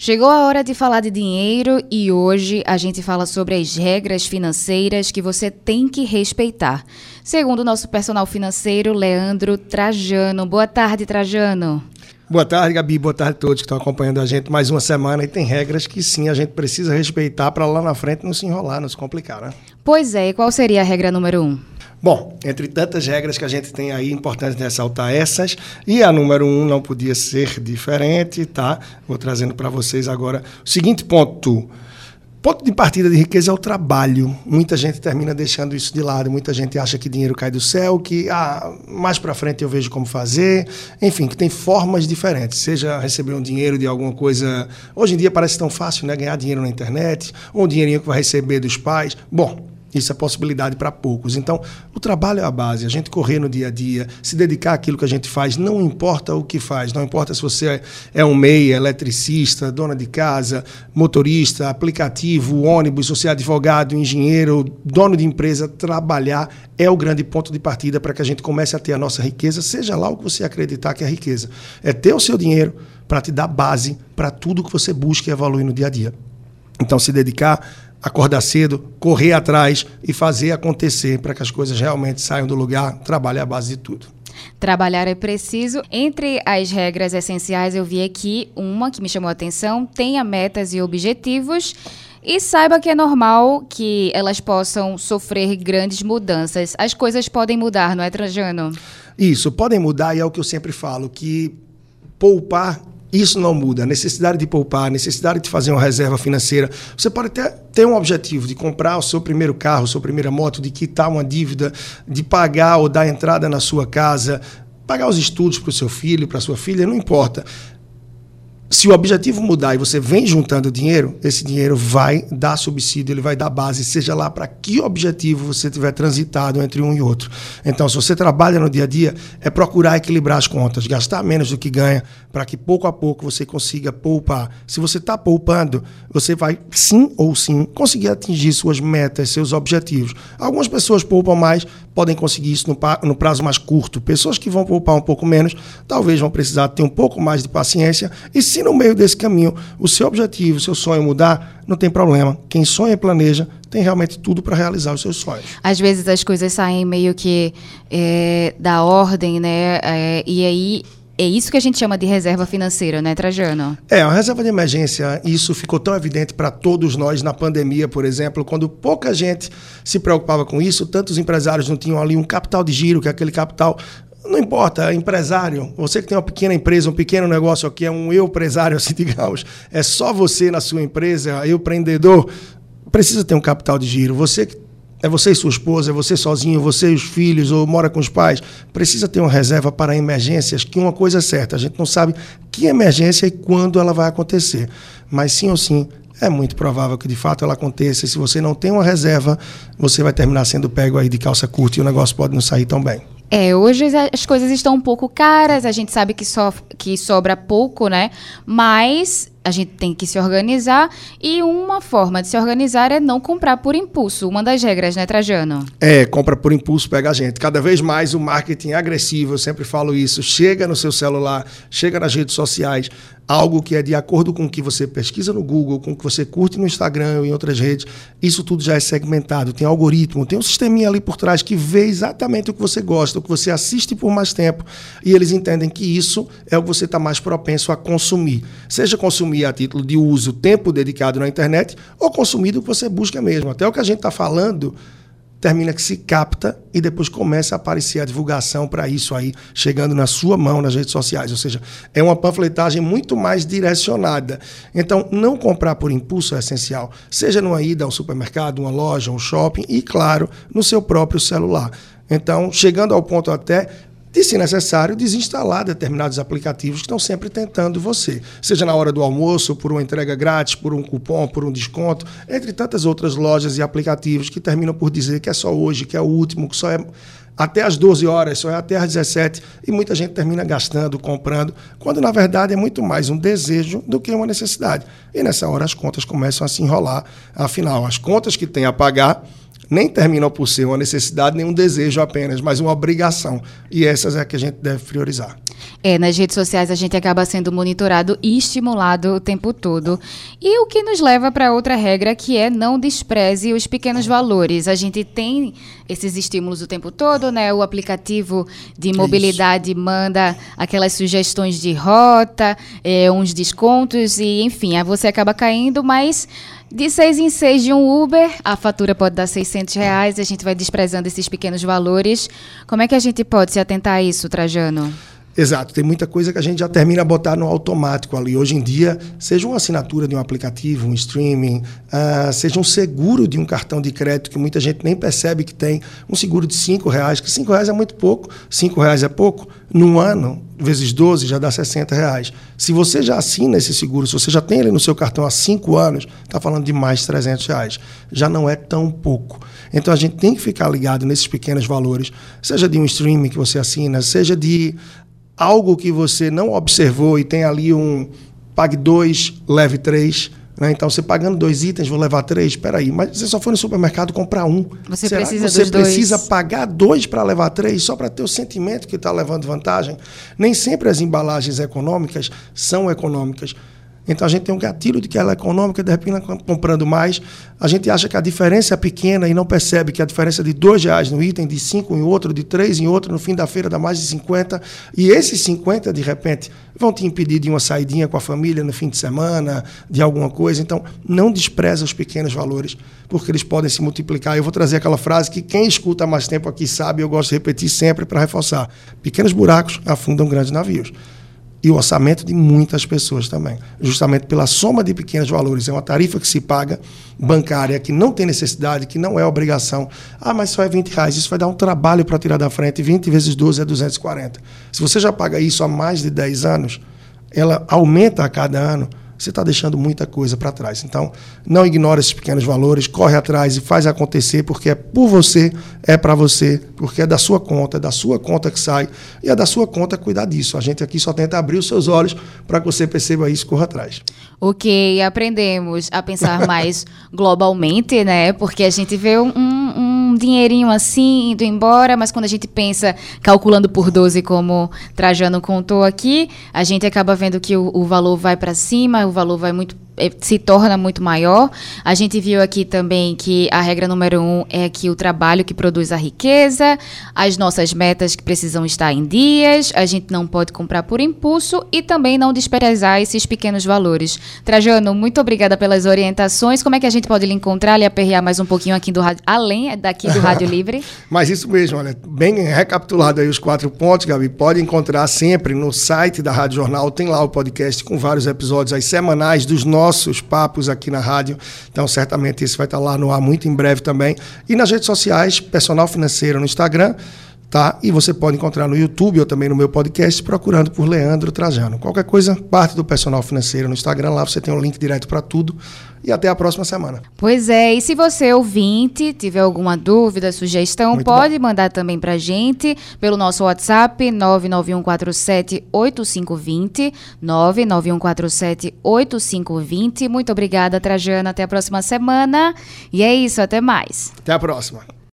Chegou a hora de falar de dinheiro e hoje a gente fala sobre as regras financeiras que você tem que respeitar. Segundo o nosso personal financeiro, Leandro Trajano. Boa tarde, Trajano. Boa tarde, Gabi. Boa tarde a todos que estão acompanhando a gente mais uma semana. E tem regras que sim a gente precisa respeitar para lá na frente não se enrolar, não se complicar, né? Pois é, e qual seria a regra número um? Bom, entre tantas regras que a gente tem aí, importante ressaltar essas, e a número um não podia ser diferente, tá? Vou trazendo para vocês agora o seguinte ponto. Ponto de partida de riqueza é o trabalho. Muita gente termina deixando isso de lado. Muita gente acha que dinheiro cai do céu, que ah, mais para frente eu vejo como fazer. Enfim, que tem formas diferentes. Seja receber um dinheiro de alguma coisa. Hoje em dia parece tão fácil, né? Ganhar dinheiro na internet, ou um dinheirinho que vai receber dos pais. Bom, isso é possibilidade para poucos. Então, o trabalho é a base. A gente correr no dia a dia, se dedicar àquilo que a gente faz, não importa o que faz. Não importa se você é um meia, eletricista, dona de casa, motorista, aplicativo, ônibus, você é advogado, engenheiro, dono de empresa, trabalhar é o grande ponto de partida para que a gente comece a ter a nossa riqueza, seja lá o que você acreditar que é riqueza. É ter o seu dinheiro para te dar base para tudo que você busca e evoluir no dia a dia. Então, se dedicar acordar cedo, correr atrás e fazer acontecer para que as coisas realmente saiam do lugar. Trabalho é a base de tudo. Trabalhar é preciso. Entre as regras essenciais, eu vi aqui uma que me chamou a atenção: tenha metas e objetivos. E saiba que é normal que elas possam sofrer grandes mudanças. As coisas podem mudar, não é, Trajano? Isso, podem mudar, e é o que eu sempre falo: que poupar isso não muda. A necessidade de poupar, a necessidade de fazer uma reserva financeira. Você pode até ter um objetivo de comprar o seu primeiro carro, a sua primeira moto, de quitar uma dívida, de pagar ou dar entrada na sua casa, pagar os estudos para o seu filho, para sua filha, não importa se o objetivo mudar e você vem juntando dinheiro, esse dinheiro vai dar subsídio, ele vai dar base, seja lá para que objetivo você tiver transitado entre um e outro. Então, se você trabalha no dia a dia, é procurar equilibrar as contas, gastar menos do que ganha, para que pouco a pouco você consiga poupar. Se você está poupando, você vai sim ou sim conseguir atingir suas metas, seus objetivos. Algumas pessoas poupam mais, podem conseguir isso no prazo mais curto. Pessoas que vão poupar um pouco menos, talvez vão precisar ter um pouco mais de paciência e se no meio desse caminho o seu objetivo, o seu sonho mudar, não tem problema. Quem sonha e planeja tem realmente tudo para realizar os seus sonhos. Às vezes as coisas saem meio que é, da ordem, né? É, e aí é isso que a gente chama de reserva financeira, né, Trajano? É, a reserva de emergência, isso ficou tão evidente para todos nós na pandemia, por exemplo, quando pouca gente se preocupava com isso, tantos empresários não tinham ali um capital de giro, que é aquele capital não importa, empresário, você que tem uma pequena empresa, um pequeno negócio aqui, é um eu empresário, assim, digamos, é só você na sua empresa, eu empreendedor, precisa ter um capital de giro. Você é você e sua esposa, é você sozinho, você e os filhos, ou mora com os pais, precisa ter uma reserva para emergências, que uma coisa é certa, a gente não sabe que emergência e quando ela vai acontecer. Mas sim ou sim, é muito provável que de fato ela aconteça. E se você não tem uma reserva, você vai terminar sendo pego aí de calça curta e o negócio pode não sair tão bem. É, hoje as coisas estão um pouco caras, a gente sabe que, so, que sobra pouco, né? Mas a gente tem que se organizar e uma forma de se organizar é não comprar por impulso. Uma das regras, né, Trajano? É, compra por impulso pega a gente. Cada vez mais o marketing é agressivo, eu sempre falo isso. Chega no seu celular, chega nas redes sociais, algo que é de acordo com o que você pesquisa no Google, com o que você curte no Instagram ou em outras redes. Isso tudo já é segmentado, tem algoritmo, tem um sisteminha ali por trás que vê exatamente o que você gosta, o que você assiste por mais tempo, e eles entendem que isso é o que você está mais propenso a consumir. Seja consumir consumir a título de uso tempo dedicado na internet ou consumir do que você busca mesmo. Até o que a gente está falando termina que se capta e depois começa a aparecer a divulgação para isso aí, chegando na sua mão nas redes sociais. Ou seja, é uma panfletagem muito mais direcionada. Então, não comprar por impulso é essencial, seja numa ida ao supermercado, uma loja, um shopping e, claro, no seu próprio celular. Então, chegando ao ponto até de, se necessário, desinstalar determinados aplicativos que estão sempre tentando você. Seja na hora do almoço, por uma entrega grátis, por um cupom, por um desconto, entre tantas outras lojas e aplicativos que terminam por dizer que é só hoje, que é o último, que só é até às 12 horas, só é até às 17, e muita gente termina gastando, comprando, quando na verdade é muito mais um desejo do que uma necessidade. E nessa hora as contas começam a se enrolar. Afinal, as contas que tem a pagar nem terminam por ser uma necessidade nem um desejo apenas, mas uma obrigação. E essas é que a gente deve priorizar. É, nas redes sociais a gente acaba sendo monitorado e estimulado o tempo todo. E o que nos leva para outra regra que é não despreze os pequenos valores. A gente tem esses estímulos o tempo todo, né? O aplicativo de mobilidade Isso. manda aquelas sugestões de rota, é, uns descontos e enfim, aí você acaba caindo, mas de seis em seis de um Uber, a fatura pode dar 600 reais, a gente vai desprezando esses pequenos valores. Como é que a gente pode se atentar a isso, Trajano? Exato, tem muita coisa que a gente já termina a botar no automático ali. Hoje em dia, seja uma assinatura de um aplicativo, um streaming, uh, seja um seguro de um cartão de crédito que muita gente nem percebe que tem, um seguro de cinco reais, que cinco reais é muito pouco, cinco reais é pouco, num ano, vezes 12, já dá 60 reais. Se você já assina esse seguro, se você já tem ele no seu cartão há cinco anos, está falando de mais de 300 reais. Já não é tão pouco. Então a gente tem que ficar ligado nesses pequenos valores, seja de um streaming que você assina, seja de algo que você não observou e tem ali um pague dois, leve três. Né? Então, você pagando dois itens, vou levar três. Espera aí, mas você só foi no supermercado comprar um. Você Será precisa que você precisa dois? pagar dois para levar três só para ter o sentimento que está levando vantagem? Nem sempre as embalagens econômicas são econômicas. Então a gente tem um gatilho de que ela é econômica, de repente comprando mais, a gente acha que a diferença é pequena e não percebe que a diferença de dois reais no item, de cinco em outro, de três em outro, no fim da feira dá mais de 50. E esses 50, de repente, vão te impedir de uma saidinha com a família no fim de semana, de alguma coisa. Então, não despreza os pequenos valores, porque eles podem se multiplicar. Eu vou trazer aquela frase que quem escuta mais tempo aqui sabe, eu gosto de repetir sempre para reforçar. Pequenos buracos afundam grandes navios e o orçamento de muitas pessoas também. Justamente pela soma de pequenos valores. É uma tarifa que se paga, bancária, que não tem necessidade, que não é obrigação. Ah, mas só é 20 reais. Isso vai dar um trabalho para tirar da frente. 20 vezes 12 é 240. Se você já paga isso há mais de 10 anos, ela aumenta a cada ano você está deixando muita coisa para trás. Então, não ignore esses pequenos valores, corre atrás e faz acontecer, porque é por você, é para você, porque é da sua conta, é da sua conta que sai, e é da sua conta cuidar disso. A gente aqui só tenta abrir os seus olhos para que você perceba isso e corra atrás. Ok, aprendemos a pensar mais globalmente, né? Porque a gente vê um dinheirinho assim indo embora, mas quando a gente pensa calculando por 12, como Trajano contou aqui, a gente acaba vendo que o, o valor vai para cima, o valor vai muito se torna muito maior. A gente viu aqui também que a regra número um é que o trabalho que produz a riqueza, as nossas metas que precisam estar em dias, a gente não pode comprar por impulso e também não desprezar esses pequenos valores. Trajano, muito obrigada pelas orientações. Como é que a gente pode lhe encontrar, lhe aperrear mais um pouquinho aqui do rádio, além daqui do Rádio Livre? Mas isso mesmo, olha, bem recapitulado aí os quatro pontos, Gabi, pode encontrar sempre no site da Rádio Jornal, tem lá o podcast com vários episódios aí semanais dos nossos nossos papos aqui na rádio. Então, certamente isso vai estar lá no ar muito em breve também. E nas redes sociais, Personal Financeiro no Instagram, tá? E você pode encontrar no YouTube ou também no meu podcast procurando por Leandro Trajano. Qualquer coisa, parte do Personal Financeiro no Instagram, lá você tem um link direto para tudo. E até a próxima semana. Pois é, e se você ouvinte tiver alguma dúvida, sugestão, Muito pode bom. mandar também para gente pelo nosso WhatsApp 991478520, 991478520. Muito obrigada, Trajano. Até a próxima semana. E é isso, até mais. Até a próxima.